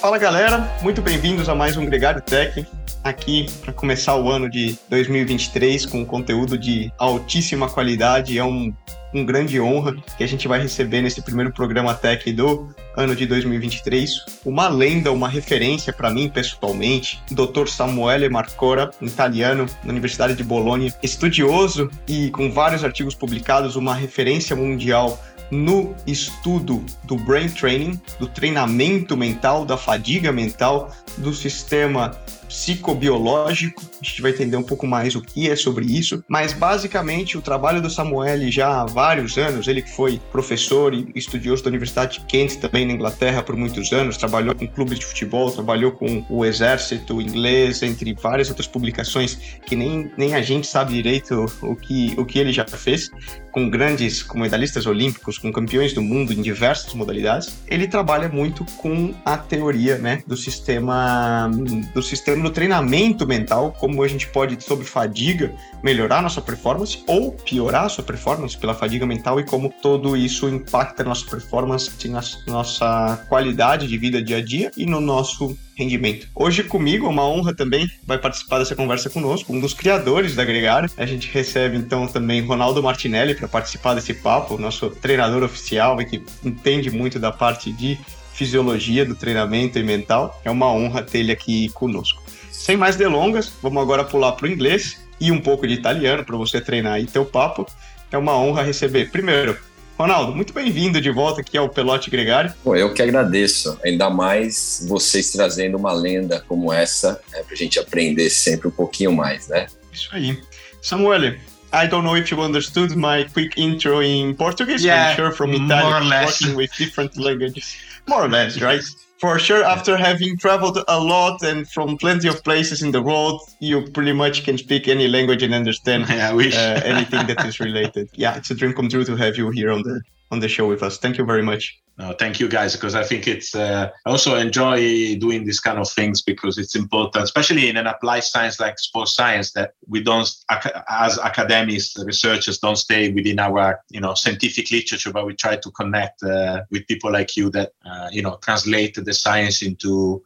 Fala galera, muito bem-vindos a mais um Gregário Tech, aqui para começar o ano de 2023 com conteúdo de altíssima qualidade. É um, um grande honra que a gente vai receber nesse primeiro programa Tech do ano de 2023. Uma lenda, uma referência para mim pessoalmente, Dr. Samuele Marcora, italiano, na Universidade de Bolonha, estudioso e com vários artigos publicados, uma referência mundial no estudo do brain training, do treinamento mental, da fadiga mental, do sistema psicobiológico. A gente vai entender um pouco mais o que é sobre isso. Mas basicamente o trabalho do Samuel já há vários anos, ele foi professor e estudioso da Universidade de Kent também na Inglaterra por muitos anos, trabalhou com clubes de futebol, trabalhou com o exército inglês, entre várias outras publicações que nem, nem a gente sabe direito o que, o que ele já fez, com grandes com medalhistas olímpicos, com campeões do mundo em diversas modalidades. Ele trabalha muito com a teoria né, do sistema do sistema no treinamento mental, como a gente pode, sobre fadiga, melhorar nossa performance ou piorar a sua performance pela fadiga mental e como todo isso impacta nossa performance, na nossa qualidade de vida dia a dia e no nosso rendimento. Hoje comigo, uma honra também, vai participar dessa conversa conosco, um dos criadores da Gregário. A gente recebe então também Ronaldo Martinelli para participar desse papo, nosso treinador oficial e que entende muito da parte de fisiologia do treinamento e mental. É uma honra ter ele aqui conosco. Sem mais delongas, vamos agora pular para o inglês e um pouco de italiano para você treinar aí teu papo. É uma honra receber. Primeiro, Ronaldo, muito bem-vindo de volta aqui ao Pelote Gregário. Pô, eu que agradeço, ainda mais vocês trazendo uma lenda como essa, né, para a gente aprender sempre um pouquinho mais, né? Isso aí. Samuel, I don't know if you understood my quick intro in Portuguese. Yeah, I'm sure from Italian, working with different languages. More or less, right? For sure, after having traveled a lot and from plenty of places in the world, you pretty much can speak any language and understand yeah, uh, anything that is related. Yeah, it's a dream come true to have you here on the on the show with us. Thank you very much. No, thank you guys because I think it's. Uh, I also enjoy doing these kind of things because it's important, especially in an applied science like sports science, that we don't, as academics, researchers, don't stay within our you know scientific literature, but we try to connect uh, with people like you that uh, you know translate the science into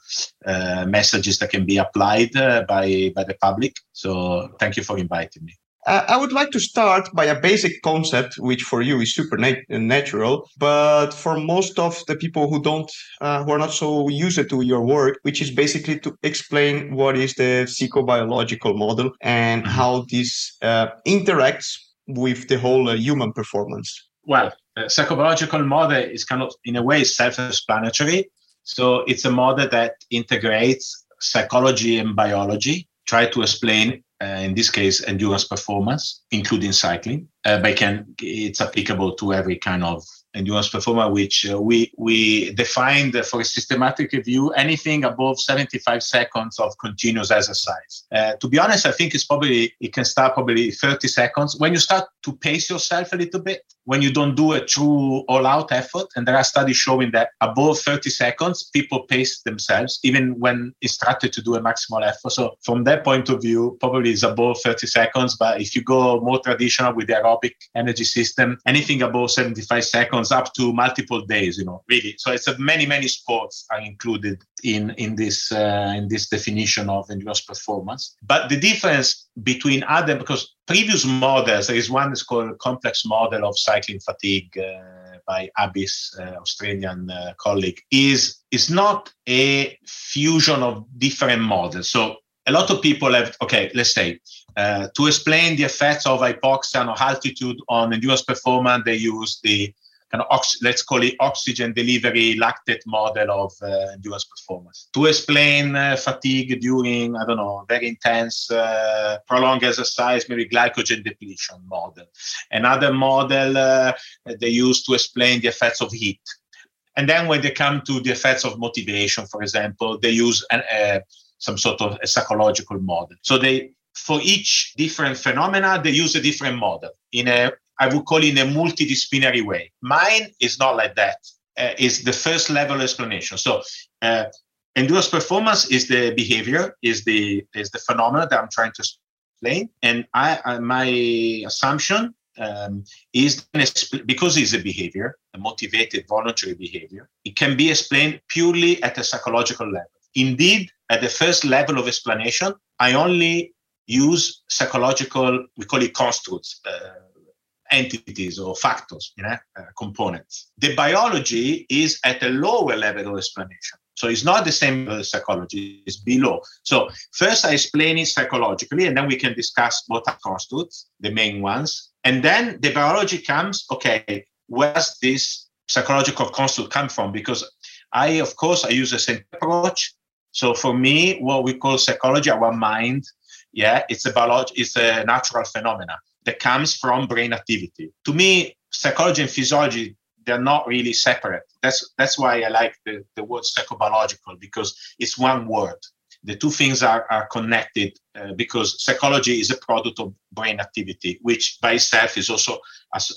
uh, messages that can be applied uh, by by the public. So thank you for inviting me. Uh, I would like to start by a basic concept, which for you is super natural, but for most of the people who don't, uh, who are not so used to your work, which is basically to explain what is the psychobiological model and mm-hmm. how this uh, interacts with the whole uh, human performance. Well, the psychobiological model is kind of, in a way, self-explanatory. So it's a model that integrates psychology and biology, try to explain uh, in this case, endurance performance, including cycling. Uh, but can, it's applicable to every kind of endurance performer, which uh, we we defined for a systematic review anything above 75 seconds of continuous exercise. Uh, to be honest, I think it's probably it can start probably 30 seconds when you start to pace yourself a little bit. When you don't do a true all-out effort, and there are studies showing that above 30 seconds, people pace themselves even when instructed to do a maximal effort. So from that point of view, probably it's above 30 seconds. But if you go more traditional with the aerobic energy system, anything above 75 seconds up to multiple days you know really so it's a many many sports are included in in this uh, in this definition of endurance performance but the difference between other because previous models there is one is called complex model of cycling fatigue uh, by Abbiss, uh, Australian uh, colleague, is is not a fusion of different models. So a lot of people have okay let's say uh, to explain the effects of hypoxia or altitude on endurance performance they use the ox- let's call it oxygen delivery lactate model of uh, endurance performance to explain uh, fatigue during I don't know very intense uh, prolonged exercise, maybe glycogen depletion model. Another model uh, they use to explain the effects of heat. And then when they come to the effects of motivation, for example, they use an, uh, some sort of a psychological model. So they for each different phenomena, they use a different model in a I would call it in a multidisciplinary way. Mine is not like that. Uh, it's the first level explanation. So uh, endurance performance is the behavior, is the is the phenomena that I'm trying to explain. And I, I my assumption um, is because it's a behavior, a motivated voluntary behavior, it can be explained purely at a psychological level. Indeed, at the first level of explanation, I only use psychological, we call it constructs, uh, entities or factors, you know, uh, components. The biology is at a lower level of explanation. So it's not the same as psychology, it's below. So first I explain it psychologically, and then we can discuss what are constructs, the main ones. And then the biology comes, okay, where's this psychological construct come from? Because I, of course, I use the same approach. So for me, what we call psychology, our mind, yeah, it's a biology, it's a natural phenomena that comes from brain activity. To me, psychology and physiology they're not really separate. That's that's why I like the, the word psychobiological because it's one word. The two things are, are connected uh, because psychology is a product of brain activity, which by itself is also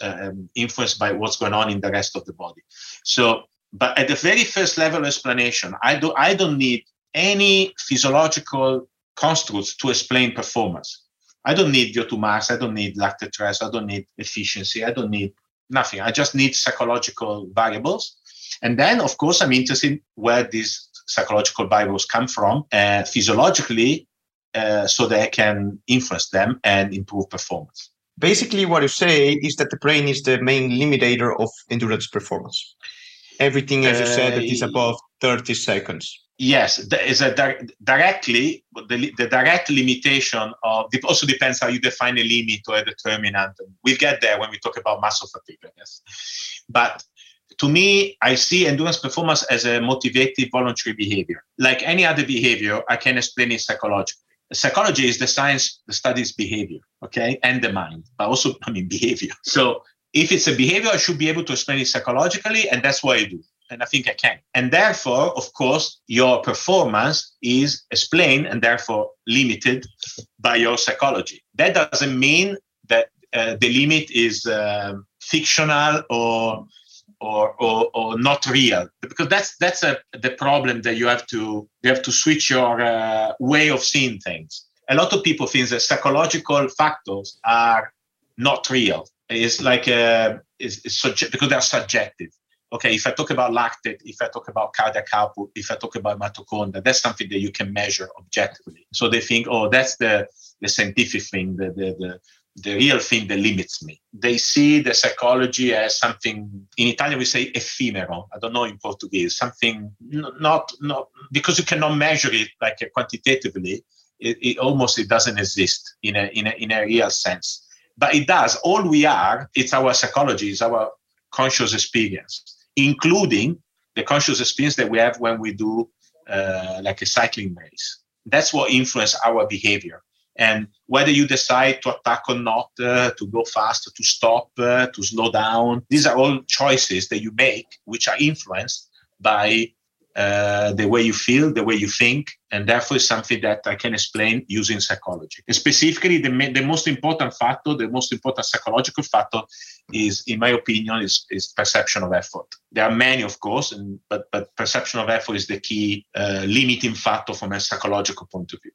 um, influenced by what's going on in the rest of the body. So, but at the very first level of explanation, I do I don't need any physiological constructs to explain performance. I don't need VO2 max. I don't need lactate stress. I don't need efficiency. I don't need nothing. I just need psychological variables. And then, of course, I'm interested in where these psychological variables come from uh, physiologically uh, so that I can influence them and improve performance. Basically, what you say is that the brain is the main limiter of endurance performance. Everything, as you said, that is uh, above 30 seconds. Yes there is a di- directly the, the direct limitation of it also depends how you define a limit or a determinant. We'll get there when we talk about muscle fatigue i guess. But to me i see endurance performance as a motivated voluntary behavior. Like any other behavior i can explain it psychologically. Psychology is the science that studies behavior okay and the mind but also i mean behavior. So if it's a behavior i should be able to explain it psychologically and that's what i do and I think I can. And therefore, of course, your performance is explained and therefore limited by your psychology. That doesn't mean that uh, the limit is uh, fictional or, or, or or not real, because that's that's a, the problem that you have to you have to switch your uh, way of seeing things. A lot of people think that psychological factors are not real. It's like a, uh, it's, it's subject, because they're subjective okay, if I talk about lactate, if I talk about cardiac output, if I talk about mitochondria, that's something that you can measure objectively. So they think, oh, that's the, the scientific thing, the, the, the, the real thing that limits me. They see the psychology as something, in Italian we say ephemeral. I don't know in Portuguese, something not, not because you cannot measure it like quantitatively. It, it almost it doesn't exist in a, in a, in a real sense but it does. All we are, it's our psychology, it's our conscious experience including the conscious experience that we have when we do uh, like a cycling race. That's what influences our behavior. And whether you decide to attack or not, uh, to go faster, to stop, uh, to slow down, these are all choices that you make, which are influenced by uh, the way you feel, the way you think, and therefore something that I can explain using psychology. And specifically, the, the most important factor, the most important psychological factor, is, in my opinion, is, is perception of effort. There are many, of course, and, but but perception of effort is the key uh, limiting factor from a psychological point of view.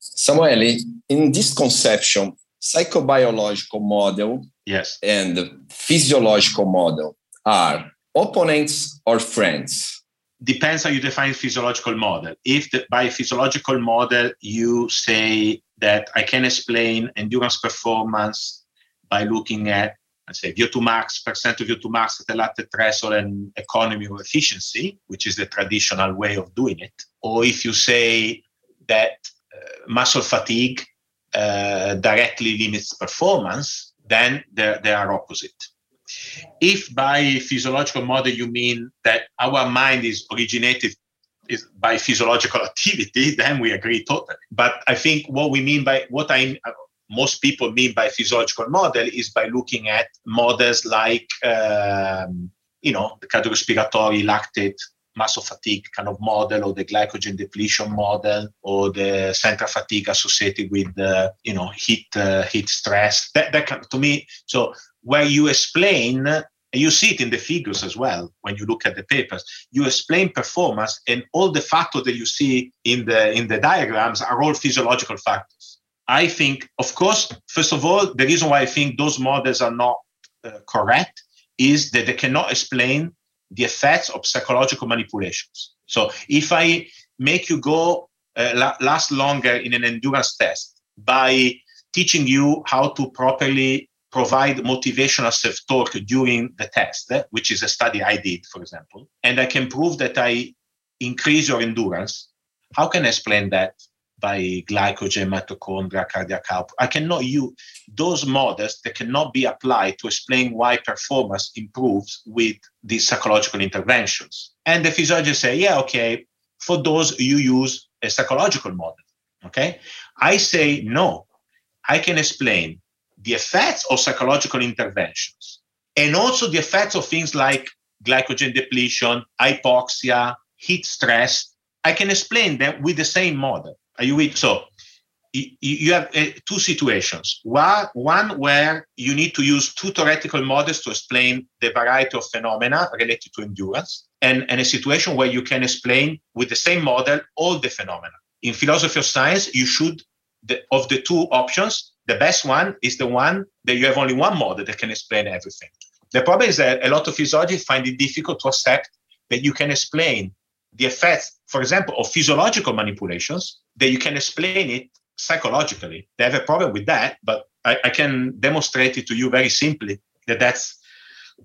Samuele, in this conception, psychobiological model yes. and physiological model are opponents or friends? Depends how you define physiological model. If the, by physiological model you say that I can explain endurance performance by looking at, let's say, VO2 max, percent of VO2 max at a lactate threshold and economy or efficiency, which is the traditional way of doing it, or if you say that uh, muscle fatigue uh, directly limits performance, then they are opposite. If by physiological model you mean that our mind is originated is by physiological activity, then we agree totally. But I think what we mean by what I most people mean by physiological model is by looking at models like um, you know the cardiorespiratory lactate muscle fatigue kind of model or the glycogen depletion model or the central fatigue associated with the you know heat uh, heat stress that, that kind of, to me so where you explain you see it in the figures as well when you look at the papers you explain performance and all the factors that you see in the in the diagrams are all physiological factors I think, of course, first of all, the reason why I think those models are not uh, correct is that they cannot explain the effects of psychological manipulations. So if I make you go uh, last longer in an endurance test by teaching you how to properly provide motivational self-talk during the test, eh, which is a study I did, for example, and I can prove that I increase your endurance, how can I explain that by glycogen, mitochondria, cardiac output? I cannot use those models that cannot be applied to explain why performance improves with these psychological interventions. And the physiologists say, yeah, okay, for those you use a psychological model. Okay. I say no. I can explain the effects of psychological interventions and also the effects of things like glycogen depletion, hypoxia, heat stress. I can explain them with the same model. Are you with? So you have uh, two situations. One, where you need to use two theoretical models to explain the variety of phenomena related to endurance, and, and a situation where you can explain with the same model all the phenomena. In philosophy of science, you should, of the two options, the best one is the one that you have only one model that can explain everything. The problem is that a lot of physiologists find it difficult to accept that you can explain the effects, for example, of physiological manipulations, that you can explain it psychologically. They have a problem with that, but I, I can demonstrate it to you very simply that that's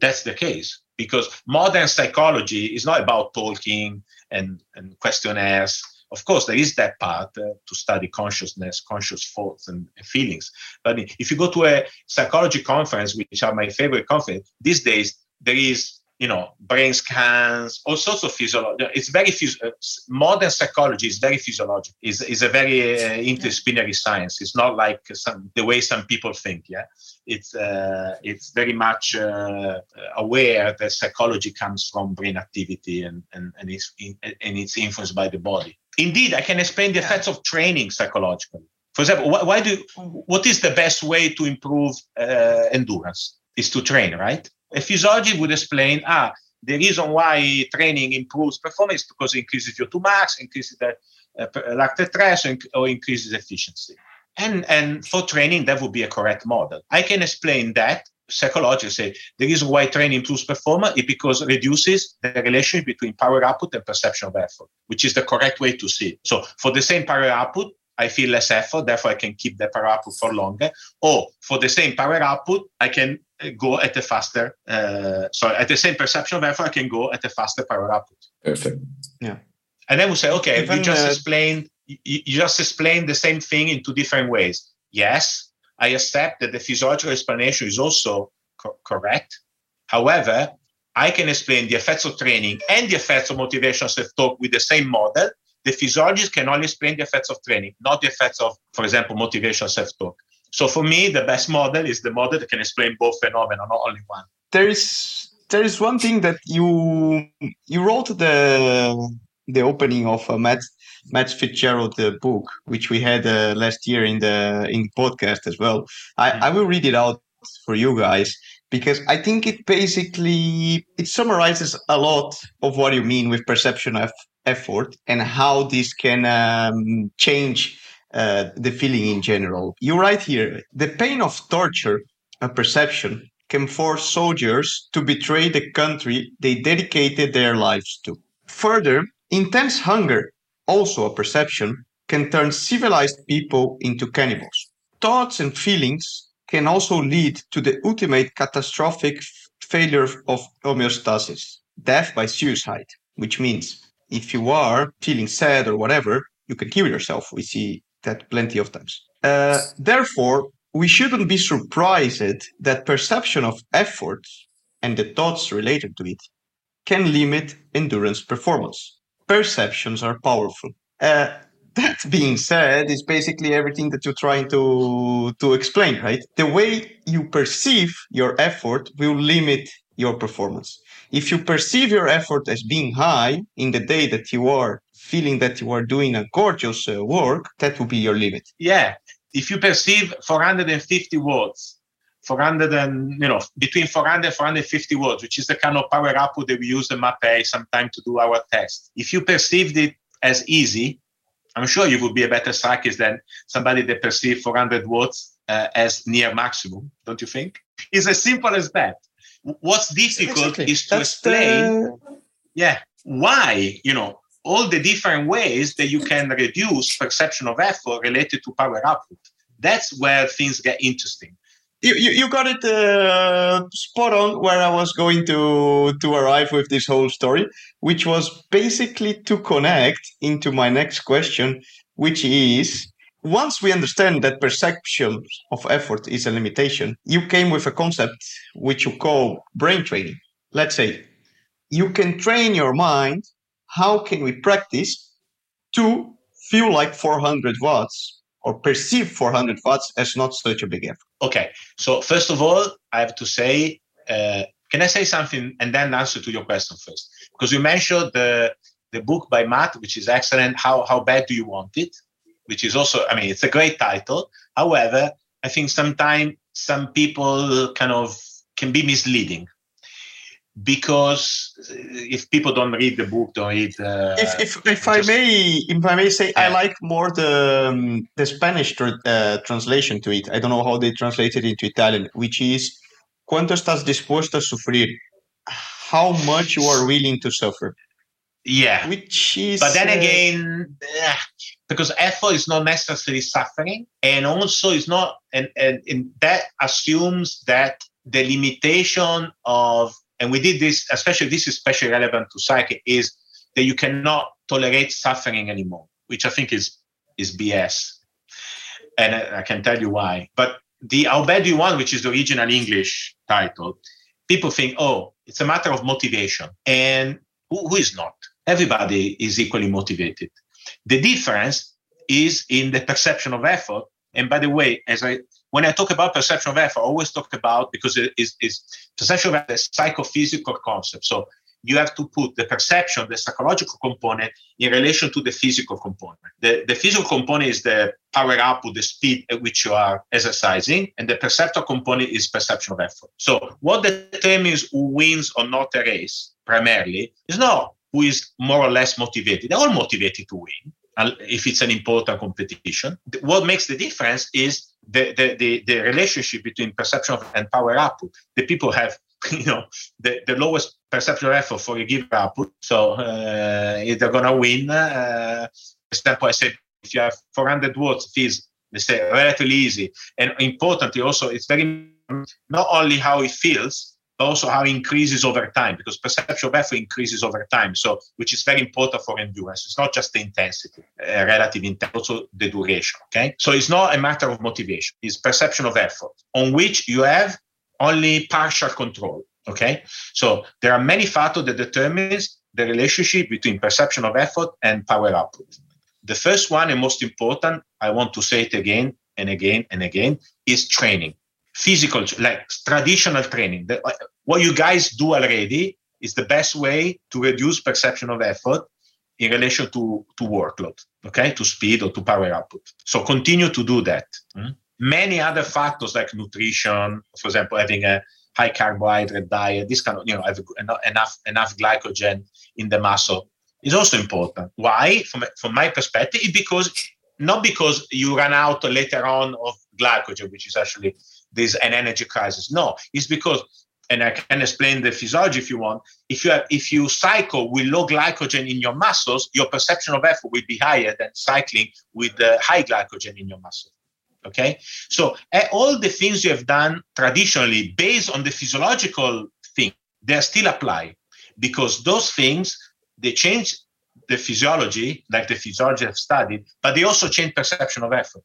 that's the case because modern psychology is not about talking and, and questionnaires. Of course, there is that part uh, to study consciousness, conscious thoughts, and, and, feelings. But if you go to a psychology conference, which are my favorite conference these days, there is you know, brain scans, all sorts of physiology. It's very phys- uh, modern psychology is very physiological. is is a very uh, interdisciplinary science. It's not like some the way some people think. Yeah, it's uh, it's very much uh, aware that psychology comes from brain activity and and and it's in, and it's influenced by the body. Indeed, I can explain the effects of training psychologically. For example, why, why do what is the best way to improve uh, endurance? Is to train, right? A physiology would explain, ah, the reason why training improves performance because it increases your 2 max, increases the uh, lactate threshold, or increases efficiency. And, and for training, that would be a correct model. I can explain that psychologically say the reason why training improves performance is because it reduces the relationship between power output and perception of effort, which is the correct way to see it. So for the same power output, I feel less effort, therefore I can keep the power output for longer. Or for the same power output, I can go at a faster, uh, sorry, at the same perception of effort, I can go at a faster power output. Perfect. Yeah. And then we say, okay, Even, you just uh, explained, you, you just explained the same thing in two different ways. Yes, I accept that the physiological explanation is also co- correct. However, I can explain the effects of training and the effects of motivational self-talk with the same model. The physiologist can only explain the effects of training, not the effects of, for example, motivational self-talk. So for me, the best model is the model that can explain both phenomena, not only one. There is there is one thing that you you wrote the the opening of uh, Matt Matt Fitzgerald the book, which we had uh, last year in the in the podcast as well. I, mm-hmm. I will read it out for you guys because I think it basically it summarizes a lot of what you mean with perception of effort and how this can um, change uh, the feeling in general. You write here the pain of torture, a perception, can force soldiers to betray the country they dedicated their lives to. Further, intense hunger, also a perception, can turn civilized people into cannibals. Thoughts and feelings can also lead to the ultimate catastrophic failure of homeostasis, death by suicide, which means if you are feeling sad or whatever, you can kill yourself. We see that plenty of times. Uh, therefore, we shouldn't be surprised that perception of effort and the thoughts related to it can limit endurance performance. Perceptions are powerful. Uh, that being said, is basically everything that you're trying to to explain, right? The way you perceive your effort will limit your performance. If you perceive your effort as being high in the day that you are feeling that you are doing a gorgeous uh, work, that would be your limit. Yeah. If you perceive 450 watts, 400 and, you know, between 400 and 450 watts, which is the kind of power output that we use in MAPE sometimes to do our test. If you perceived it as easy, I'm sure you would be a better cyclist than somebody that perceives 400 watts uh, as near maximum, don't you think? It's as simple as that. What's difficult exactly. is to That's explain, the... yeah, why, you know, all the different ways that you can reduce perception of effort related to power output. That's where things get interesting. You, you, you got it uh, spot on where I was going to to arrive with this whole story, which was basically to connect into my next question, which is once we understand that perception of effort is a limitation, you came with a concept which you call brain training. Let's say you can train your mind. How can we practice to feel like 400 watts or perceive 400 watts as not such a big effort? Okay. So, first of all, I have to say, uh, can I say something and then answer to your question first? Because you mentioned the, the book by Matt, which is excellent. How, how bad do you want it? which is also, I mean, it's a great title. However, I think sometimes some people kind of can be misleading because if people don't read the book, don't read. Uh, if if, if I may, if I may say, yeah. I like more the um, the Spanish tr- uh, translation to it. I don't know how they translate it into Italian, which is "Cuánto estás dispuesto a sufrir?" How much you are willing to suffer. Yeah. Which is. But then uh, again, because effort is not necessarily suffering, and also it's not, and, and, and that assumes that the limitation of, and we did this, especially this is especially relevant to psyche, is that you cannot tolerate suffering anymore, which I think is is BS. And I, I can tell you why. But the How Bad You Want, which is the original English title, people think, oh, it's a matter of motivation. And who, who is not? Everybody is equally motivated. The difference is in the perception of effort. And by the way, as I when I talk about perception of effort, I always talk about because it is, is perception of effort is a psychophysical concept. So you have to put the perception, the psychological component, in relation to the physical component. The, the physical component is the power output, the speed at which you are exercising, and the perceptual component is perception of effort. So what determines who wins or not a race primarily is not who is more or less motivated. They're all motivated to win if it's an important competition. What makes the difference is the, the, the, the relationship between perception and power output. The people have you know the, the lowest perceptual effort for a given output. So uh, they're gonna win, uh, example I said if you have 400 watts, it is they say relatively easy. And importantly, also it's very not only how it feels, also how it increases over time because perception of effort increases over time. So, which is very important for endurance. It's not just the intensity, uh, relative intensity, also the duration. Okay. So it's not a matter of motivation. It's perception of effort on which you have only partial control. Okay. So there are many factors that determines the relationship between perception of effort and power output. The first one and most important, I want to say it again and again and again, is training physical, like traditional training. The, what you guys do already is the best way to reduce perception of effort in relation to, to workload, okay, to speed or to power output. So continue to do that. Mm-hmm. Many other factors like nutrition, for example, having a high carbohydrate diet, this kind of, you know, have enough enough glycogen in the muscle is also important. Why? From, from my perspective, because not because you run out later on of glycogen, which is actually there's an energy crisis. No, it's because, and I can explain the physiology if you want. If you have, if you cycle with low glycogen in your muscles, your perception of effort will be higher than cycling with the high glycogen in your muscle. Okay, so uh, all the things you have done traditionally based on the physiological thing, they still apply because those things they change the physiology, like the physiology have studied, but they also change perception of effort.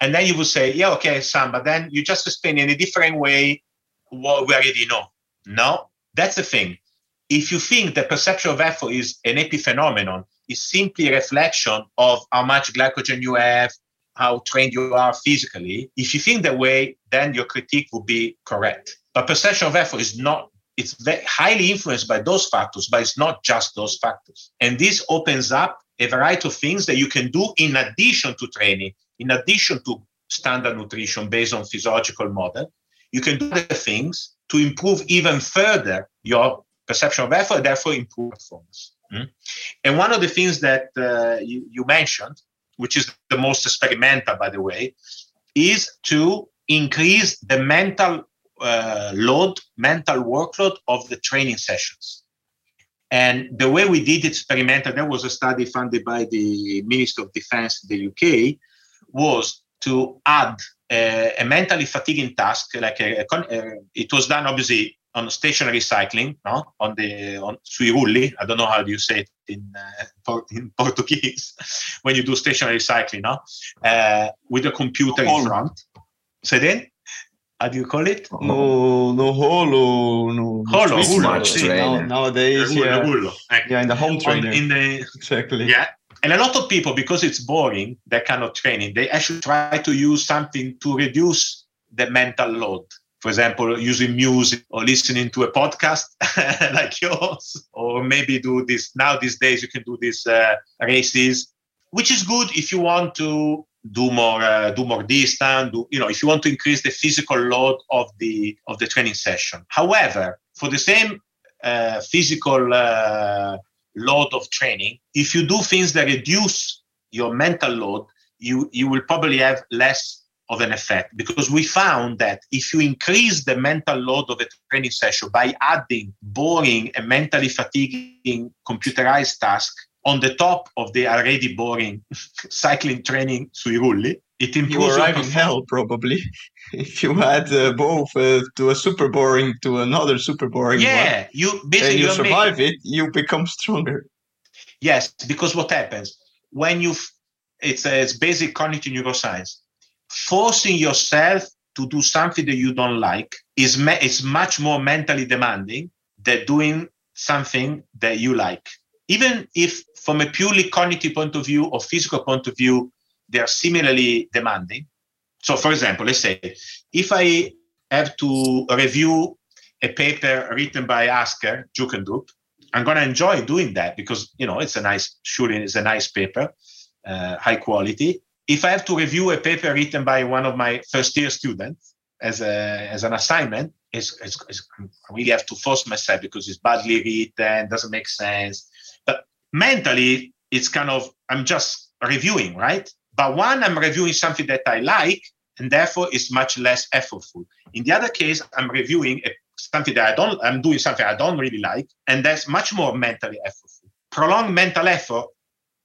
And then you would say, yeah, okay, Sam, but then you just explain in a different way what we already know. No, that's the thing. If you think the perception of effort is an epiphenomenon, it's simply a reflection of how much glycogen you have, how trained you are physically. If you think that way, then your critique would be correct. But perception of effort is not it's very highly influenced by those factors, but it's not just those factors. And this opens up a variety of things that you can do in addition to training, in addition to standard nutrition based on physiological model. You can do other things to improve even further your perception of effort, therefore improve performance. Mm-hmm. And one of the things that uh, you, you, mentioned which is the most experimental, by the way, is to increase the mental uh, load, mental workload of the training sessions. And the way we did experimental, there was a study funded by the Ministry of Defense in the UK, was to add a, a mentally fatiguing task, like a, a, it was done obviously on stationary cycling, no? on the on sui rulli. I don't know how do you say it in uh, in Portuguese when you do stationary cycling, no? Uh, with a computer in front. Say then how do you call it? No, no holo, no. Holo, holo. See, now, nowadays, yeah, holo. yeah, in the home trainer. In the exactly. Yeah, and a lot of people, because it's boring, they cannot train it. They actually try to use something to reduce the mental load. For example, using music or listening to a podcast like yours, or maybe do this. Now these days, you can do these uh, races, which is good if you want to do more uh, do more distance do you know if you want to increase the physical load of the of the training session. However for the same uh, physical uh, load of training if you do things that reduce your mental load you you will probably have less of an effect. Because we found that if you increase the mental load of a training session by adding boring and mentally fatiguing computerized tasks on the top of the already boring cycling training sui rulli. It improves. You arrive in hell probably if you add uh, both uh, to a super boring to another super boring yeah, one. you basically and you survive making, it, you become stronger. Yes, because what happens when you it's a, it's basic cognitive neuroscience. Forcing yourself to do something that you don't like is me- is much more mentally demanding than doing something that you like even if from a purely cognitive point of view or physical point of view, they are similarly demanding. So, for example, let's say if I have to review a paper written by Asker Jeukendrup, I'm going to enjoy doing that because you know it's a nice, surely it's a nice paper, uh, high quality. If I have to review a paper written by one of my first year students as a as an assignment, it's, it's, it's, I really have to force myself because it's badly written, doesn't make sense mentally it's kind of i'm just reviewing right? But one i'm reviewing something that i like and therefore it's much less effortful. In the other case i'm reviewing a, something that i don't i'm doing something i don't really like and that's much more mentally effortful. Prolonged mental effort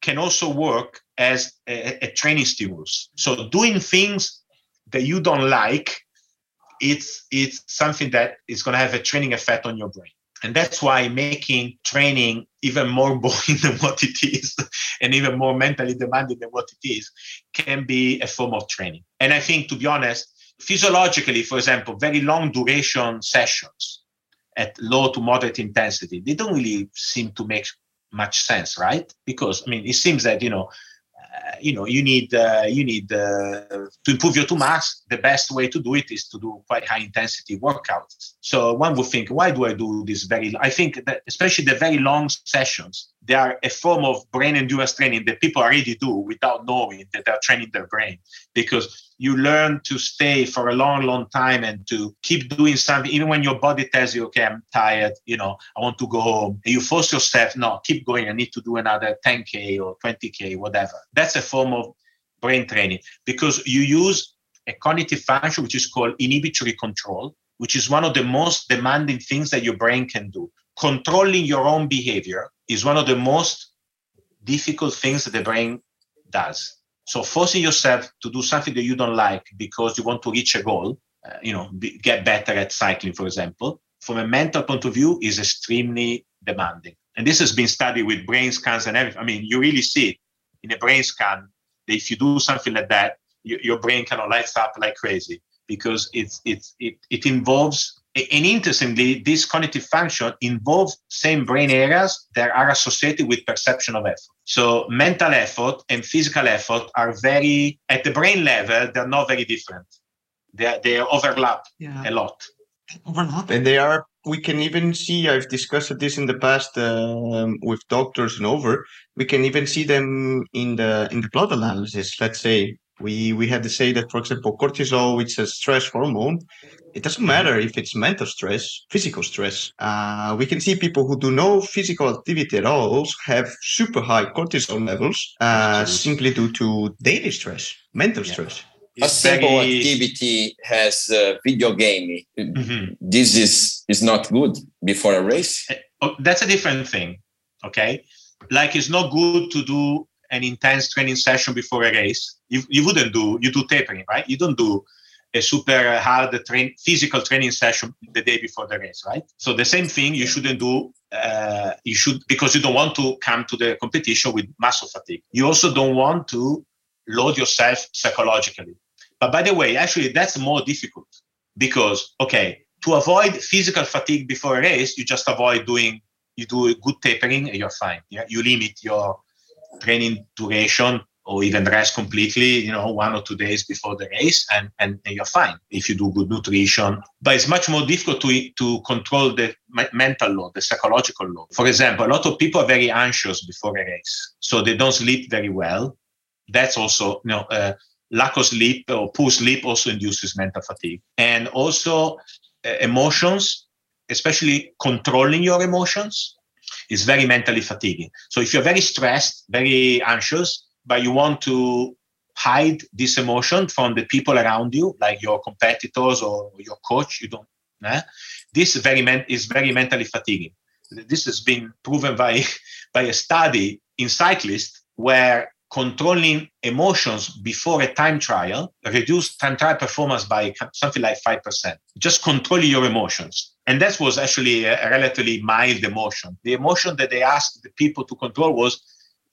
can also work as a, a training stimulus. So doing things that you don't like it's it's something that is going to have a training effect on your brain and that's why making training even more boring than what it is and even more mentally demanding than what it is can be a form of training. And I think, to be honest, physiologically, for example, very long duration sessions at low to moderate intensity, they don't really seem to make much sense, right? Because, I mean, it seems that, you know, you know you need uh, you need uh, to improve your two mass the best way to do it is to do quite high intensity workouts. So one would think why do i do this very i think that especially the very long sessions they are a form of brain endurance training that people already do without knowing that they're training their brain. Because you learn to stay for a long, long time and to keep doing something, even when your body tells you, okay, I'm tired, you know, I want to go home. And you force yourself, no, keep going. I need to do another 10K or 20K, whatever. That's a form of brain training because you use a cognitive function, which is called inhibitory control, which is one of the most demanding things that your brain can do. Controlling your own behavior is one of the most difficult things that the brain does so forcing yourself to do something that you don't like because you want to reach a goal, uh, you know, be, get better at cycling, for example, from a mental point of view, is extremely demanding. And this has been studied with brain scans and everything. I mean, you really see it in a brain scan that if you do something like that, you, your brain kind of lights up like crazy because it's it's it, it involves and interestingly, this cognitive function involves same brain areas that are associated with perception of effort. So mental effort and physical effort are very, at the brain level, they're not very different. They, they overlap yeah. a lot. Overlap. And they are, we can even see, I've discussed this in the past um, with doctors and over, we can even see them in the in the blood analysis. Let's say We we have to say that, for example, cortisol, it's a stress hormone. It doesn't matter if it's mental stress, physical stress. Uh, we can see people who do no physical activity at all have super high cortisol levels uh, simply due to daily stress, mental yeah. stress. a simple activity has uh, video game. Mm-hmm. This is is not good before a race. Eh, oh, that's a different thing. Okay, like it's not good to do an intense training session before a race. You, you wouldn't do you do tapering, right? You don't do a super hard train physical training session the day before the race, right? So the same thing you shouldn't do. Uh, you should because you don't want to come to the competition with muscle fatigue. You also don't want to load yourself psychologically. But by the way, actually, that's more difficult because, okay, to avoid physical fatigue before a race, you just avoid doing, you do a good tapering and you're fine. Yeah? You limit your training duration or even rest completely, you know, one or two days before the race, and, and, and, you're fine if you do good nutrition. But it's much more difficult to, to control the mental load, the psychological load. For example, a lot of people are very anxious before a race, so they don't sleep very well. That's also, you know, uh, lack of sleep or poor sleep also induces mental fatigue. And also uh, emotions, especially controlling your emotions, is very mentally fatiguing. So if you're very stressed, very anxious, but you want to hide this emotion from the people around you, like your competitors or your coach, you don't. Eh? This very men- is very mentally fatiguing. This has been proven by by a study in cyclists where controlling emotions before a time trial reduced time trial performance by something like 5%. Just controlling your emotions. And that was actually a relatively mild emotion. The emotion that they asked the people to control was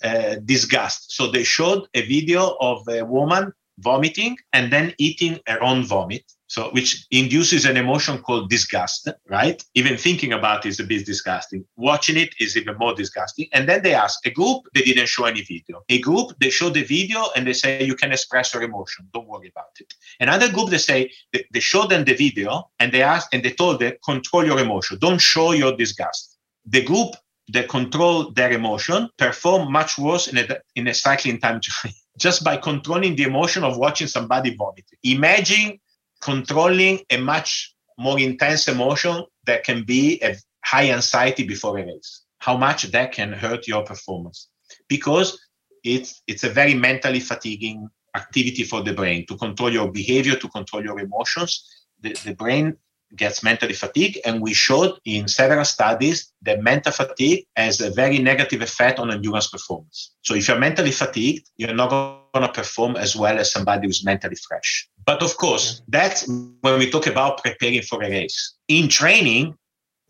uh, disgust. So they showed a video of a woman vomiting and then eating her own vomit so which induces an emotion called disgust right? Even thinking about it is a bit disgusting. Watching it is even more disgusting. And then they ask a group they didn't show any video. A group they show the video and they say you can express your emotion. Don't worry about it. Another group they say they, they show them the video and they ask and they told them control your emotion. Don't show your disgust. The group that control their emotion perform much worse in a, in a cycling time just by controlling the emotion of watching somebody vomit. Imagine controlling a much more intense emotion that can be a high anxiety before a race. How much that can hurt your performance because it's it's a very mentally fatiguing activity for the brain to control your behavior, to control your emotions. The, the brain gets mentally fatigued. And we showed in several studies that mental fatigue has a very negative effect on endurance performance. So if you're mentally fatigued, you're not going to perform as well as somebody who's mentally fresh. But of course, that's when we talk about preparing for a race. In training,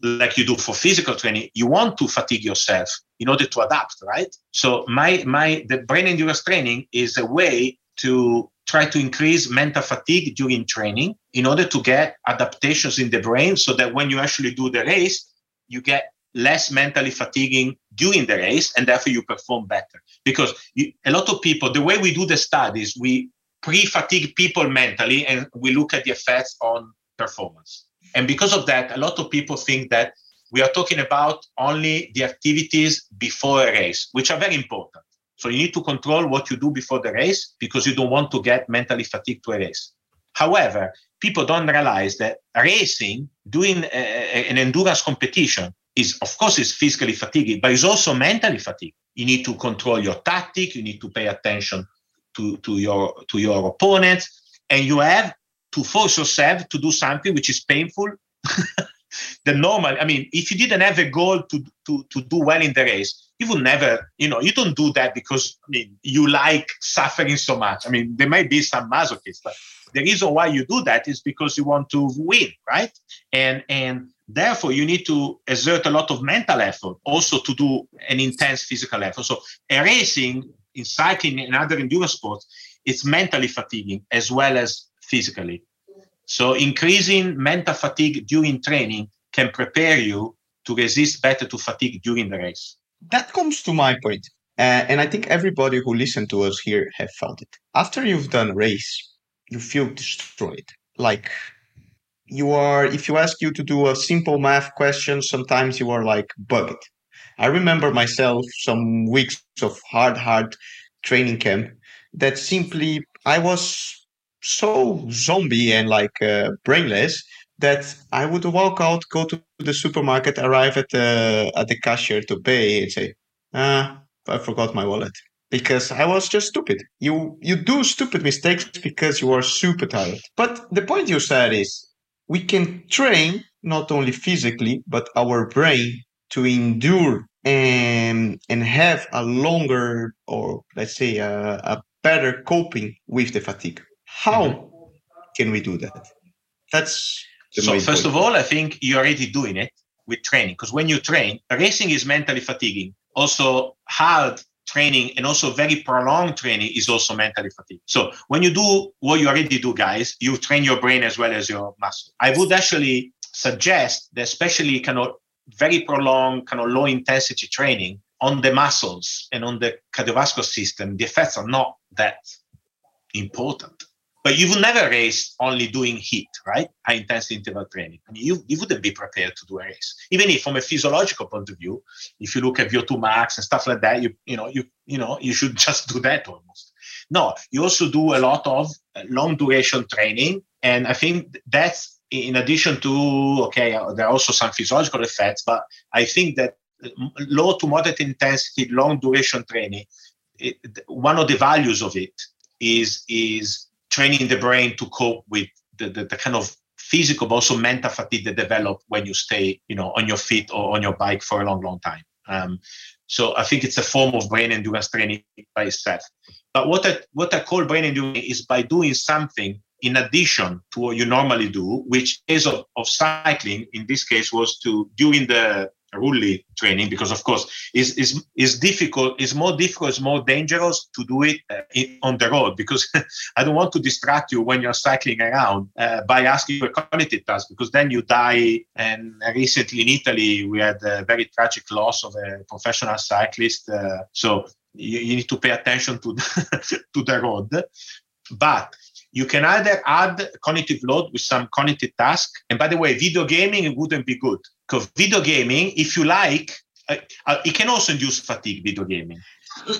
like you do for physical training, you want to fatigue yourself in order to adapt, right? So my my the brain endurance training is a way to try to increase mental fatigue during training in order to get adaptations in the brain so that when you actually do the race, you get less mentally fatiguing during the race and therefore you perform better. Because you, a lot of people, the way we do the studies, we pre fatigue people mentally and we look at the effects on performance. And because of that, a lot of people think that we are talking about only the activities before a race, which are very important. So you need to control what you do before the race because you don't want to get mentally fatigued to a race. However, people don't realize that racing, doing a, an endurance competition, is of course is physically fatiguing, but it's also mentally fatiguing. You need to control your tactic. You need to pay attention to, to your to your opponents, and you have to force yourself to do something which is painful. the normal, I mean, if you didn't have a goal to, to, to do well in the race, you will never, you know, you don't do that because I mean you like suffering so much. I mean, there may be some masochists, but the reason why you do that is because you want to win, right? And and therefore you need to exert a lot of mental effort also to do an intense physical effort. So racing in cycling and other endurance sports, it's mentally fatiguing as well as physically. So increasing mental fatigue during training can prepare you to resist better to fatigue during the race that comes to my point. Uh, and I think everybody who listened to us here have felt it. After you've done a race, you feel destroyed. Like you are, if you ask you to do a simple math question, sometimes you are like bugged. I remember myself some weeks of hard, hard training camp that simply I was so zombie and like uh, brainless that I would walk out, go to the supermarket, arrive at the at the cashier to pay, and say, "Ah, I forgot my wallet." Because I was just stupid. You you do stupid mistakes because you are super tired. But the point you said is we can train not only physically but our brain to endure and and have a longer or let's say a, a better coping with the fatigue. How mm-hmm. can we do that? That's so first of all, I think you're already doing it with training because when you train, racing is mentally fatiguing. Also, hard training and also very prolonged training is also mentally fatiguing. So when you do what you already do, guys, you train your brain as well as your muscle. I would actually suggest that especially kind of very prolonged, kind of low intensity training on the muscles and on the cardiovascular system, the effects are not that important. But you will never race only doing HIIT, right? High intensity interval training. I mean, you, you wouldn't be prepared to do a race. Even if from a physiological point of view, if you look at VO2 max and stuff like that, you you know, you you know, you should just do that almost. No, you also do a lot of uh, long duration training. And I think that's in addition to okay, uh, there are also some physiological effects, but I think that uh, low to moderate intensity, long duration training, it, one of the values of it is is training the brain to cope with the, the, the kind of physical but also mental fatigue that develop when you stay you know on your feet or on your bike for a long long time. Um, so i think it's a form of brain endurance training by itself. But what i what i call brain endurance is by doing something in addition to what you normally do which is of, of cycling in this case was to during the roller training because of course is is is difficult is more difficult it's more dangerous to do it uh, in, on the road because i don't want to distract you when you're cycling around uh, by asking a cognitive task because then you die. And recently in italy we had a very tragic loss of a professional cyclist uh, so you, you, need to pay attention to the, to the road. But you can either add cognitive load with some cognitive task. And by the way, video gaming wouldn't be good because video gaming, if you like, uh, uh, it can also induce fatigue. Video gaming.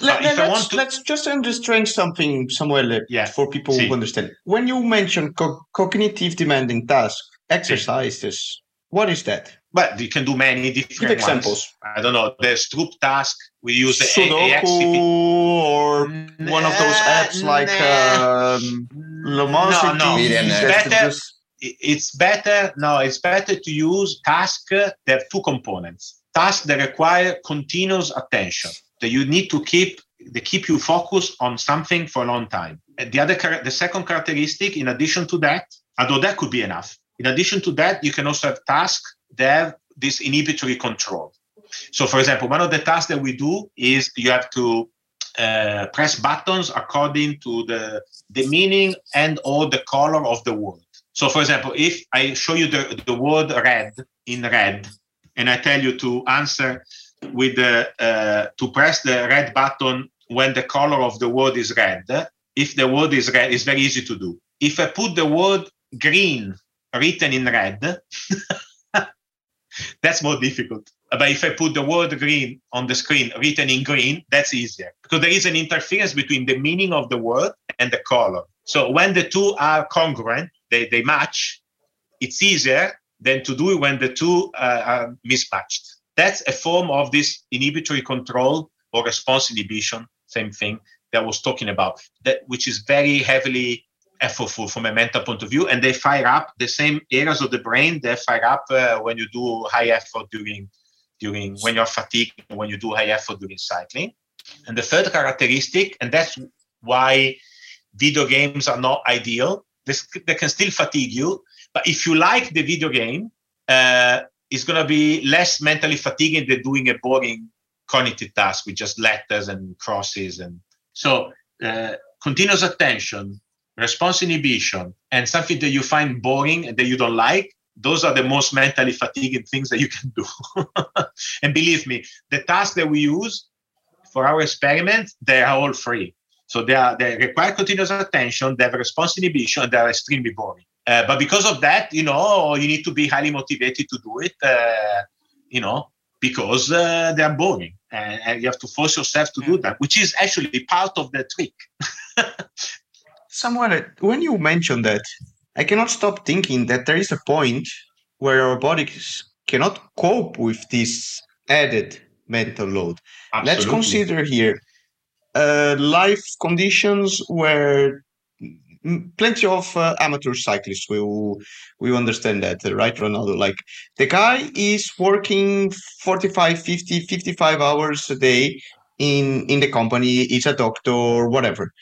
Let, us to... let's just understand something somewhere yeah. for people See. who understand. When you mention co- cognitive demanding task exercises, what is that? But you can do many different Give examples. Ones. I don't know. There's Stroop Task. We use the Sudoku AXCP. or one of those apps like um, Le Mans. No, no. It's better, it's better. No, it's better to use tasks that have two components. Tasks that require continuous attention. That you need to keep they keep you focused on something for a long time. And the other, the second characteristic, in addition to that, although that could be enough, in addition to that, you can also have tasks that have this inhibitory control. So, for example, one of the tasks that we do is you have to uh, press buttons according to the, the meaning and or the color of the word. So, for example, if I show you the, the word red in red, and I tell you to answer with the uh, to press the red button when the color of the word is red. If the word is red, it's very easy to do. If I put the word green written in red, that's more difficult. But if I put the word green on the screen written in green, that's easier because there is an interference between the meaning of the word and the color. So when the two are congruent, they, they match, it's easier than to do it when the two uh, are mismatched. That's a form of this inhibitory control or response inhibition, same thing that I was talking about, that which is very heavily effortful from a mental point of view, and they fire up the same areas of the brain they fire up uh, when you do high effort during during when you're fatigued, when you do high effort during cycling. And the third characteristic, and that's why video games are not ideal. This, they can still fatigue you, but if you like the video game, uh, it's going to be less mentally fatiguing than doing a boring cognitive task with just letters and crosses and so uh, continuous attention response inhibition, and something that you find boring and that you don't like, those are the most mentally fatiguing things that you can do. and believe me, the tasks that we use for our experiments, they are all free. So they are they require continuous attention, they have response inhibition, and they are extremely boring. Uh, but because of that, you know, you need to be highly motivated to do it. Uh, you know, because uh, they are boring, and, and, you have to force yourself to do that, which is actually part of the trick. Samuel, when you mentioned that, I cannot stop thinking that there is a point where our bodies cannot cope with this added mental load. Absolutely. Let's consider here uh, life conditions where plenty of uh, amateur cyclists will will understand that right ronaldo like the guy is working 45 50 55 hours a day in in the company he's a doctor whatever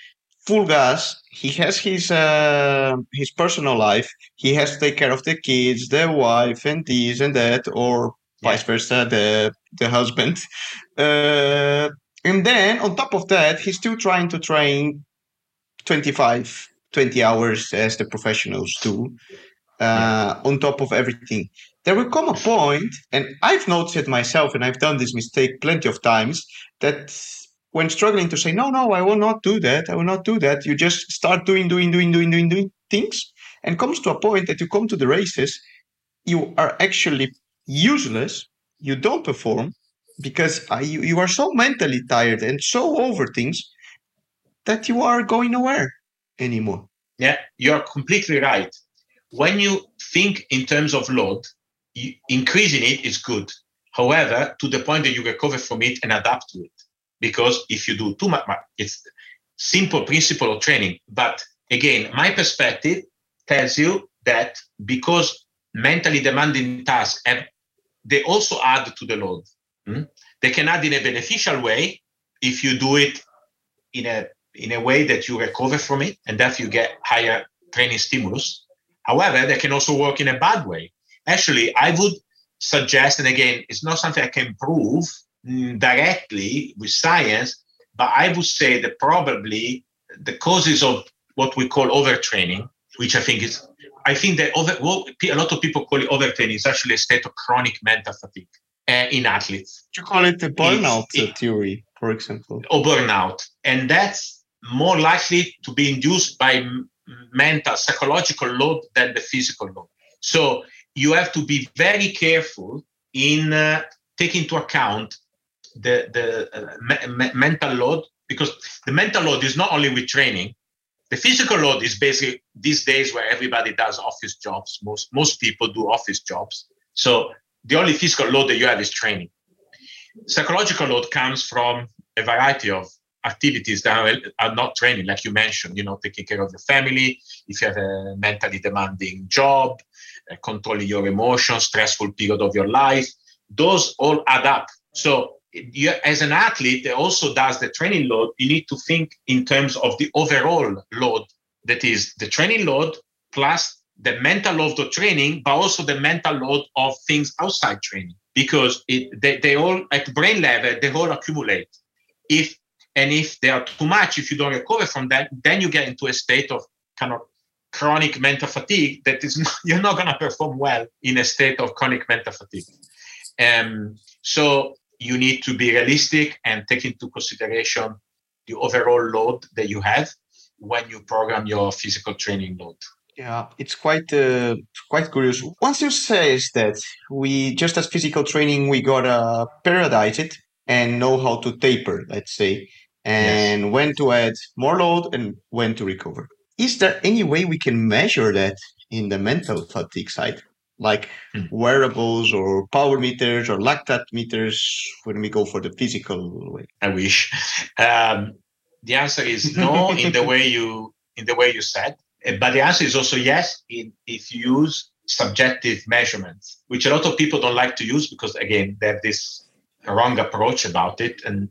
full gas he has his uh, his personal life he has to take care of the kids the wife and this and that or yeah. vice versa the the husband uh, and then on top of that he's still trying to train 25 20 hours as the professionals do uh, on top of everything. There will come a point, and I've noticed it myself, and I've done this mistake plenty of times, that when struggling to say, no, no, I will not do that, I will not do that, you just start doing, doing, doing, doing, doing, doing things, and comes to a point that you come to the races, you are actually useless, you don't perform, because uh, you, you are so mentally tired and so over things that you are going nowhere anymore. Yeah, you're completely right. When you think in terms of load, increasing it is good. However, to the point that you recover from it and adapt to it. Because if you do too much, it's simple principle of training. But again, my perspective tells you that because mentally demanding tasks have, they also add to the load. Hmm? They can add in a beneficial way if you do it in a in a way that you recover from it and that you get higher training stimulus. However, they can also work in a bad way. Actually, I would suggest, and again, it's not something I can prove mm, directly with science, but I would say that probably the causes of what we call overtraining, which I think is, I think that over, well, a lot of people call it overtraining, is actually a state of chronic mental fatigue uh, in athletes. You call it the burnout it, theory, for example. Or burnout. And that's more likely to be induced by mental, psychological load than the physical load. So you have to be very careful in uh, taking into account the, the uh, me- me- mental load because the mental load is not only with training. The physical load is basically these days where everybody does office jobs. Most most people do office jobs. So the only physical load that you have is training. Psychological load comes from a variety of activities that are, not training, like you mentioned, you know, taking care of the family, if you have a mentally demanding job, uh, controlling your emotions, stressful period of your life, those all add up. So you, as an athlete that also does the training load, you need to think in terms of the overall load. That is the training load plus the mental load of training, but also the mental load of things outside training, because it, they, they all at brain level they all accumulate. If and if they are too much, if you don't recover from that, then you get into a state of kind of chronic mental fatigue that is not, you're not going to perform well in a state of chronic mental fatigue. Um, so you need to be realistic and take into consideration the overall load that you have when you program your physical training load. Yeah, it's quite uh, quite curious. Once you say that we just as physical training, we gotta periodize it and know how to taper. Let's say and yes. when to add more load and when to recover. Is there any way we can measure that in the mental fatigue side? Like hmm. wearables or power meters or lactate meters when we go for the physical way? I wish. Um, the answer is no in the way you in the way you said, eh, but the answer is also yes in, if you use subjective measurements, which a lot of people don't like to use because again they have this wrong approach about it, and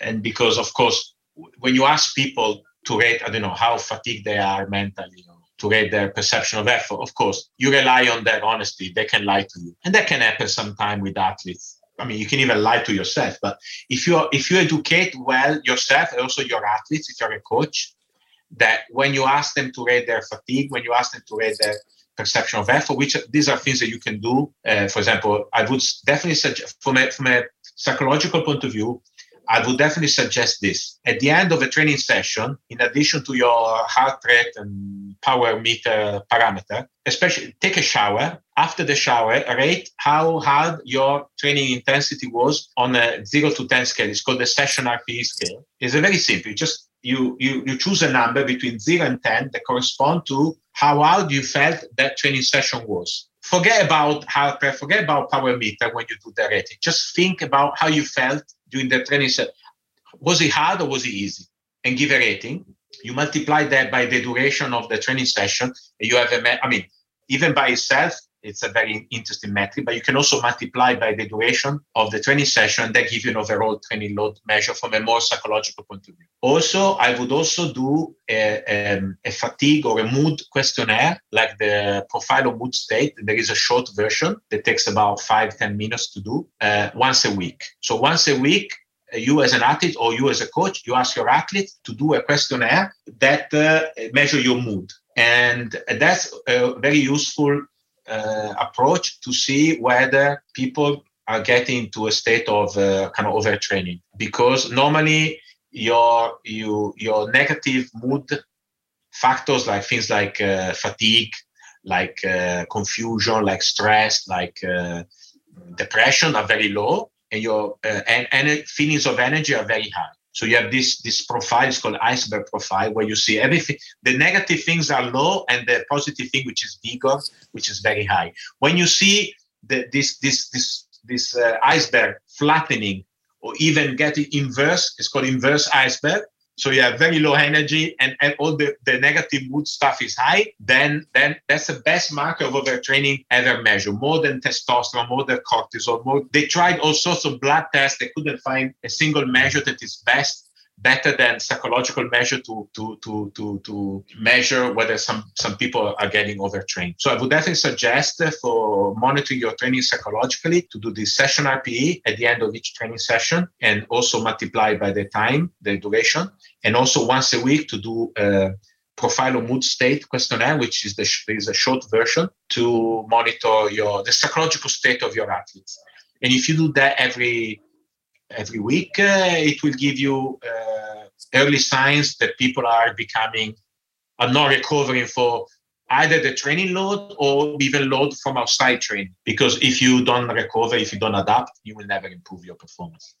and because of course when you ask people to rate i don't know how fatigued they are mentally to their perception of effort. Of course you rely on their honesty. They can lie to you. And that can happen sometime with athletes. I mean you can even lie to yourself but if you if you educate well yourself and also your athletes if you're a coach that when you ask them to rate their fatigue when you ask them to rate their perception of effort which these are things that you can do uh, for example i would definitely suggest from a, from a psychological point of view I would definitely suggest this. At the end of a training session, in addition to your heart rate and power meter parameter, especially take a shower. After the shower, rate how hard your training intensity was on a 0 to 10 scale. It's called the session RPE scale. It's a very simple. You just you, you, you choose a number between 0 and 10 that correspond to how hard you felt that training session was. Forget about how forget about power meter when you do the rating. Just think about how you felt during the training session. Was it hard or was it easy? And give a rating. You multiply that by the duration of the training session. And you have a, I mean, even by itself, it's a very interesting metric, but you can also multiply by the duration of the training session. That gives you an overall training load measure from a more psychological point of view. Also, I would also do a, a, a fatigue or a mood questionnaire, like the profile of mood state. There is a short version that takes about five ten minutes to do uh, once a week. So once a week, uh, you as an athlete or you as a coach, you ask your athlete to do a questionnaire that uh, measure your mood. And that's uh, very useful uh, approach to see whether people are getting to a state of uh, kind of overtraining. Because normally your you your negative mood factors like things like uh, fatigue like uh, confusion like stress like uh, depression are very low and your uh, and, and feelings of energy are very high so you have this this profile, it's called iceberg profile, where you see everything. The negative things are low, and the positive thing, which is vigor, which is very high. When you see the, this this this this uh, iceberg flattening or even getting inverse, it's called inverse iceberg. So you have very low energy and, and all the, the negative mood stuff is high, then then that's the best marker of overtraining ever measured. More than testosterone, more than cortisol, more they tried all sorts of blood tests. They couldn't find a single measure that is best better than psychological measure to to to to to measure whether some some people are getting overtrained. So I would definitely suggest for monitoring your training psychologically to do this session RPE at the end of each training session and also multiply by the time, the duration, and also once a week to do a profile of mood state questionnaire, which is the is a short version to monitor your the psychological state of your athletes. And if you do that every every week, uh, it will give you uh, early signs that people are becoming, are not recovering for either the training load or even load from outside training. Because if you don't recover, if you don't adapt, you will never improve your performance.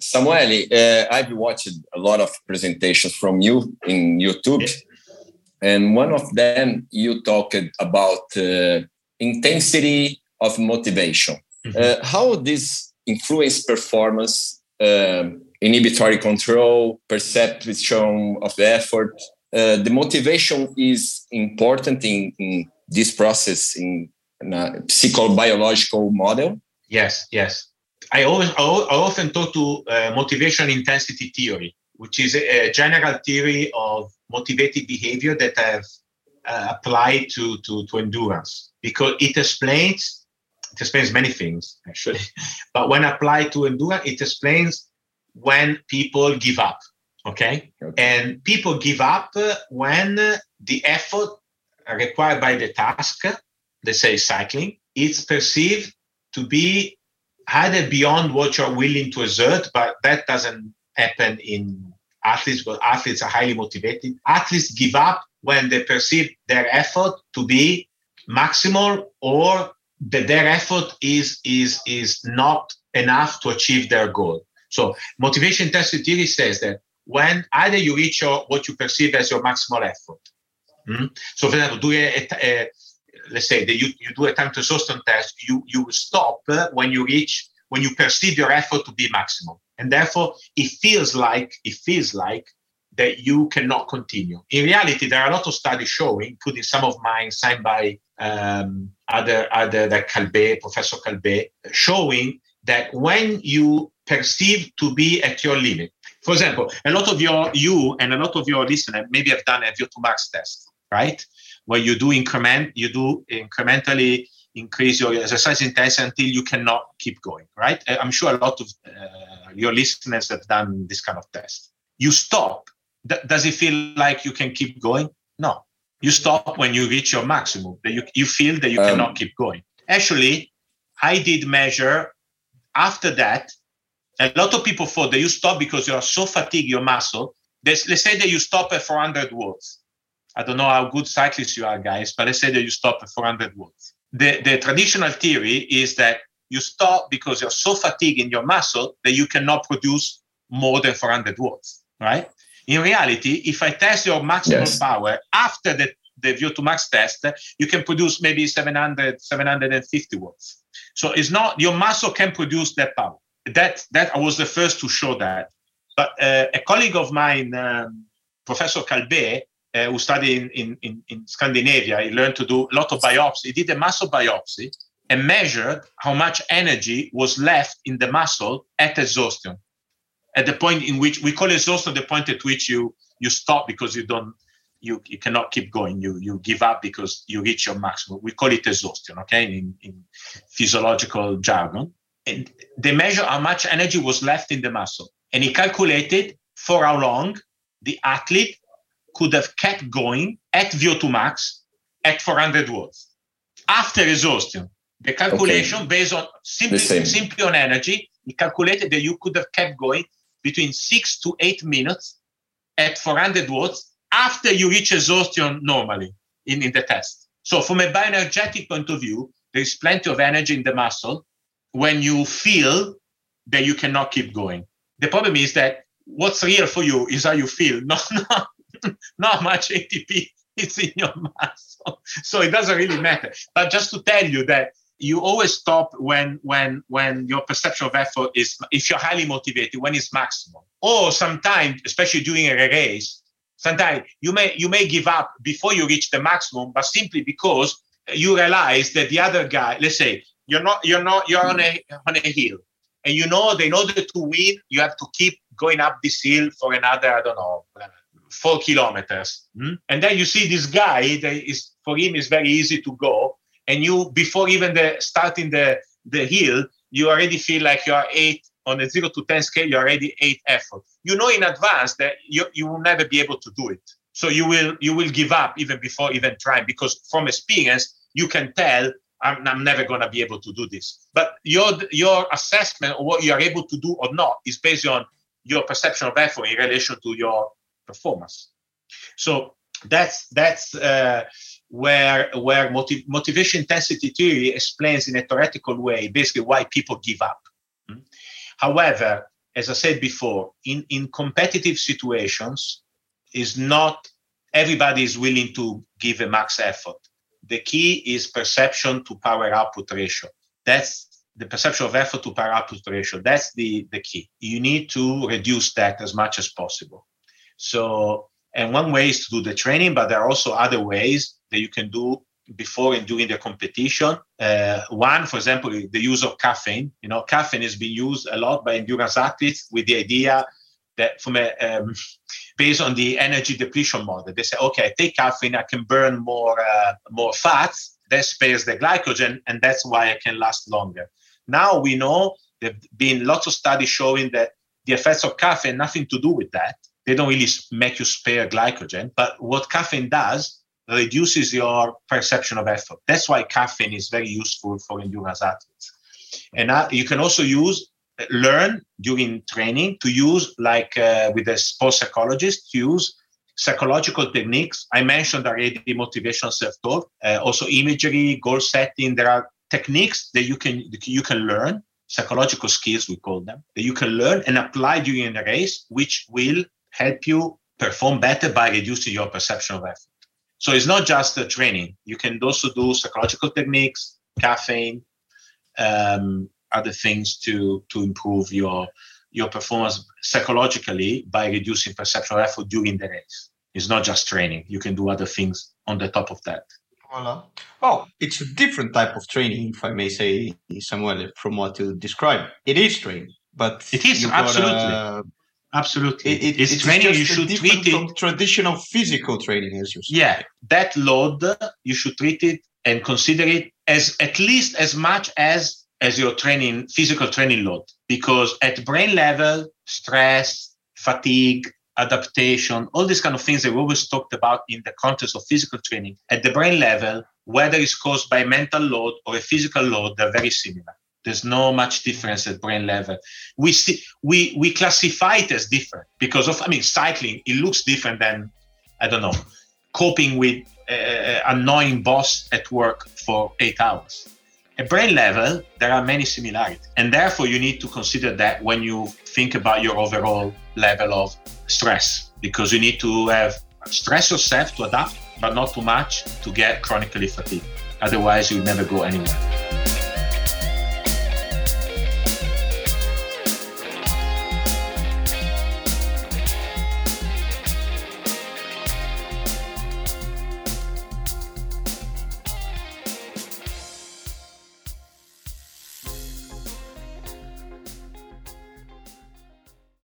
Samuele, uh, I've watched a lot of presentations from you in YouTube, yeah. and one of them you talked about uh, intensity of motivation. Mm-hmm. Uh, how this influence performance, um, inhibitory control, perception of the effort. Uh, the motivation is important in, in this process in, in a psychobiological model. Yes, yes. I always I often talk to uh, motivation intensity theory, which is a, a, general theory of motivated behavior that I've uh, applied to, to, to endurance because it explains it explains many things, actually. But when applied to endurance, it explains when people give up. Okay? okay. And people give up when the effort required by the task, let's say cycling, it's perceived to be either beyond what you're willing to exert, but that doesn't happen in athletes, but athletes are highly motivated. Athletes give up when they perceive their effort to be maximal or that their effort is is is not enough to achieve their goal. So motivation intensity theory says that when either you reach your, what you perceive as your maximal effort. Mm? So for example, do a, a, let's say that you, you do a time to exhaustion test, you you stop when you reach when you perceive your effort to be maximal. And therefore it feels like it feels like that you cannot continue. In reality, there are a lot of studies showing, including some of mine signed by um, other other like Calbet, Professor Calbet, showing that when you perceive to be at your limit, for example, a lot of your you and a lot of your listeners maybe have done a VO2 max test, right? Where you do increment, you do incrementally increase your exercise intensity until you cannot keep going, right? I'm sure a lot of uh, your listeners have done this kind of test. You stop. D- does it feel like you can keep going? No, you stop when you reach your maximum that you, you feel that you um, cannot keep going actually i did measure after that a lot of people thought that you stop because you are so fatigued your muscle let's, let's say that you stop at 400 watts i don't know how good cyclists you are guys but let's say that you stop at 400 watts the, the traditional theory is that you stop because you're so fatigued in your muscle that you cannot produce more than 400 watts right In reality, if I test your maximum yes. power after the, the VO2 max test, you can produce maybe 700, 750 watts. So it's not your muscle can produce that power. That that I was the first to show that. But uh, a colleague of mine, um, Professor Calbet, uh, who studied in, in, in, in, Scandinavia, he learned to do a lot of biopsy. He did a muscle biopsy and measured how much energy was left in the muscle at exhaustion. At the point in which we call exhaustion the point at which you you stop because you don't you, you cannot keep going. You you give up because you reach your maximum. We call it exhaustion, okay, in, in physiological jargon. And they measure how much energy was left in the muscle. And he calculated for how long the athlete could have kept going at VO2 max at 400 watts after exhaustion. The calculation okay. based on simply, simply on energy, he calculated that you could have kept going between six to eight minutes at 400 watts after you reach exhaustion normally in, in the test. So from a bioenergetic point of view, there is plenty of energy in the muscle when you feel that you cannot keep going. The problem is that what's real for you is how you feel, not, not, not much ATP is in your muscle. So it doesn't really matter. But just to tell you that you always stop when when when your perception of effort is if you're highly motivated when it's maximum or sometimes especially during a race sometimes you may you may give up before you reach the maximum but simply because you realize that the other guy let's say you're not you're not you're on a on a hill and you know that in order to win you have to keep going up this hill for another i don't know four kilometers hmm? and then you see this guy that is for him is very easy to go and you before even the starting the the hill you already feel like you are eight on a zero to 10 scale, you're already eight effort. You know in advance that you, you will never be able to do it. So you will you will give up even before even trying because from experience you can tell I'm, I'm never going to be able to do this. But your your assessment of what you are able to do or not is based on your perception of effort in relation to your performance. So that's that's uh, where where motiv- motivation intensity theory explains in a theoretical way basically why people give up. However, as I said before, in, in competitive situations, is not everybody is willing to give a max effort. The key is perception to power output ratio. That's the perception of effort to power output ratio. That's the, the key. You need to reduce that as much as possible. So, and one way is to do the training, but there are also other ways that you can do before and during the competition. Uh, one, for example, the use of caffeine. You know, caffeine has been used a lot by endurance athletes with the idea that from a um, based on the energy depletion model, they say, okay, I take caffeine, I can burn more uh, more fats, that spares the glycogen, and that's why I can last longer. Now we know there've been lots of studies showing that the effects of caffeine nothing to do with that. They don't really make you spare glycogen, but what caffeine does reduces your perception of effort. That's why caffeine is very useful for endurance athletes. And uh, you can also use learn during training to use like uh, with a sports psychologist use psychological techniques i mentioned already motivation self-talk uh, also imagery goal setting there are techniques that you can you can learn psychological skills we call them that you can learn and apply during a race which will help you perform better by reducing your perception of effort so it's not just the training. You can also do psychological techniques, caffeine, um, other things to to improve your your performance psychologically by reducing perceptual effort during the race. It's not just training. You can do other things on the top of that. Well, it's a different type of training, if I may say, Samuele, from what you describe. It is training, but it is absolutely. Absolutely. It, it's, it's, training you should treat it traditional physical training as you say. Yeah, that load you should treat it and consider it as at least as much as as your training physical training load because at brain level stress fatigue adaptation all these kind of things that we always talked about in the context of physical training at the brain level whether it's caused by mental load or a physical load they're very similar there's no much difference at brain level. We see we we classify it as different because of I mean cycling. It looks different than I don't know coping with uh, annoying boss at work for eight hours. At brain level, there are many similarities, and therefore you need to consider that when you think about your overall level of stress because you need to have stress yourself to adapt, but not too much to get chronically fatigued. Otherwise, you'll never go anywhere.